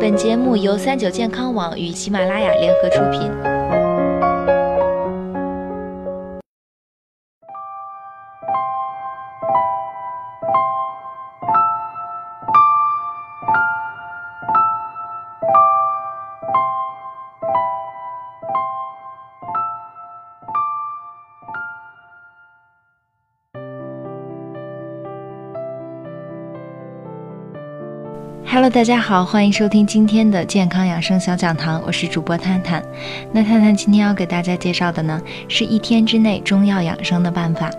本节目由三九健康网与喜马拉雅联合出品。Hello，大家好，欢迎收听今天的健康养生小讲堂，我是主播探探。那探探今天要给大家介绍的呢，是一天之内中药养生的办法。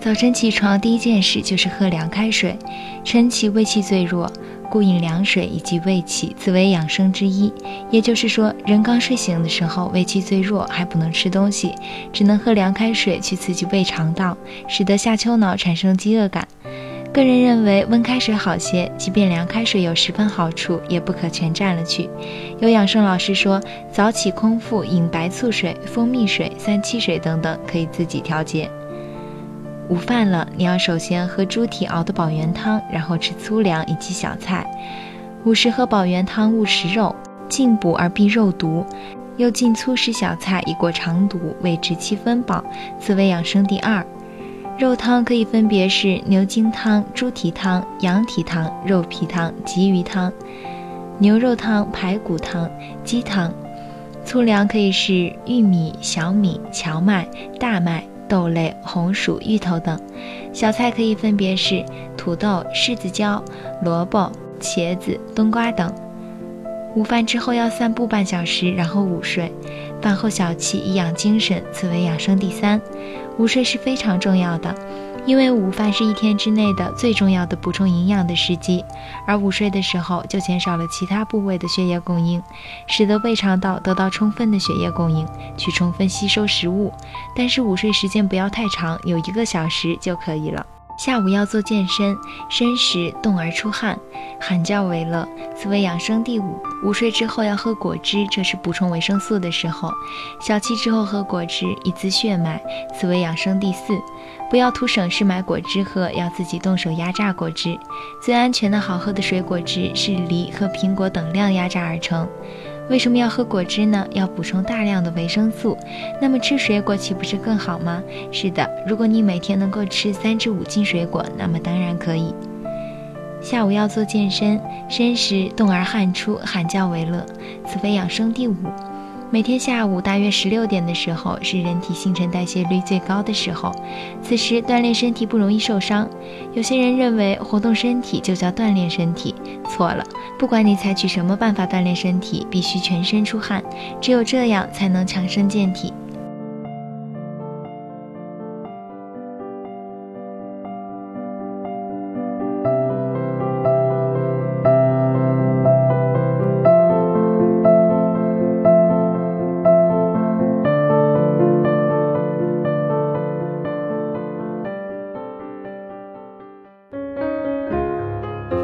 早晨起床第一件事就是喝凉开水，晨起胃气最弱，故饮凉水以及胃气，自为养生之一。也就是说，人刚睡醒的时候胃气最弱，还不能吃东西，只能喝凉开水去刺激胃肠道，使得下丘脑产生饥饿感。个人认为温开水好些，即便凉开水有十分好处，也不可全占了去。有养生老师说，早起空腹饮白醋水、蜂蜜水、三七水等等，可以自己调节。午饭了，你要首先喝猪蹄熬的保元汤，然后吃粗粮以及小菜。午时喝保元汤，勿食肉，进补而避肉毒，又进粗食小菜以过肠毒，谓之七分饱，此为养生第二。肉汤可以分别是牛筋汤、猪蹄汤、羊蹄汤、肉皮汤、鲫鱼汤、牛肉汤、排骨汤、鸡汤。粗粮可以是玉米、小米、荞麦、大麦、豆类、红薯、芋头等。小菜可以分别是土豆、柿子椒、萝卜、茄子、冬瓜等。午饭之后要散步半小时，然后午睡。饭后小憩以养精神，此为养生第三。午睡是非常重要的，因为午饭是一天之内的最重要的补充营养的时机，而午睡的时候就减少了其他部位的血液供应，使得胃肠道得到充分的血液供应，去充分吸收食物。但是午睡时间不要太长，有一个小时就可以了。下午要做健身，申时动而出汗，喊叫为乐，此为养生第五。午睡之后要喝果汁，这是补充维生素的时候。小憩之后喝果汁，以滋血脉，此为养生第四。不要图省事买果汁喝，要自己动手压榨果汁。最安全的好喝的水果汁是梨和苹果等量压榨而成。为什么要喝果汁呢？要补充大量的维生素。那么吃水果岂不是更好吗？是的，如果你每天能够吃三至五斤水果，那么当然可以。下午要做健身，申时动而汗出，喊叫为乐，此为养生第五。每天下午大约十六点的时候是人体新陈代谢率最高的时候，此时锻炼身体不容易受伤。有些人认为活动身体就叫锻炼身体，错了。不管你采取什么办法锻炼身体，必须全身出汗，只有这样才能强身健体。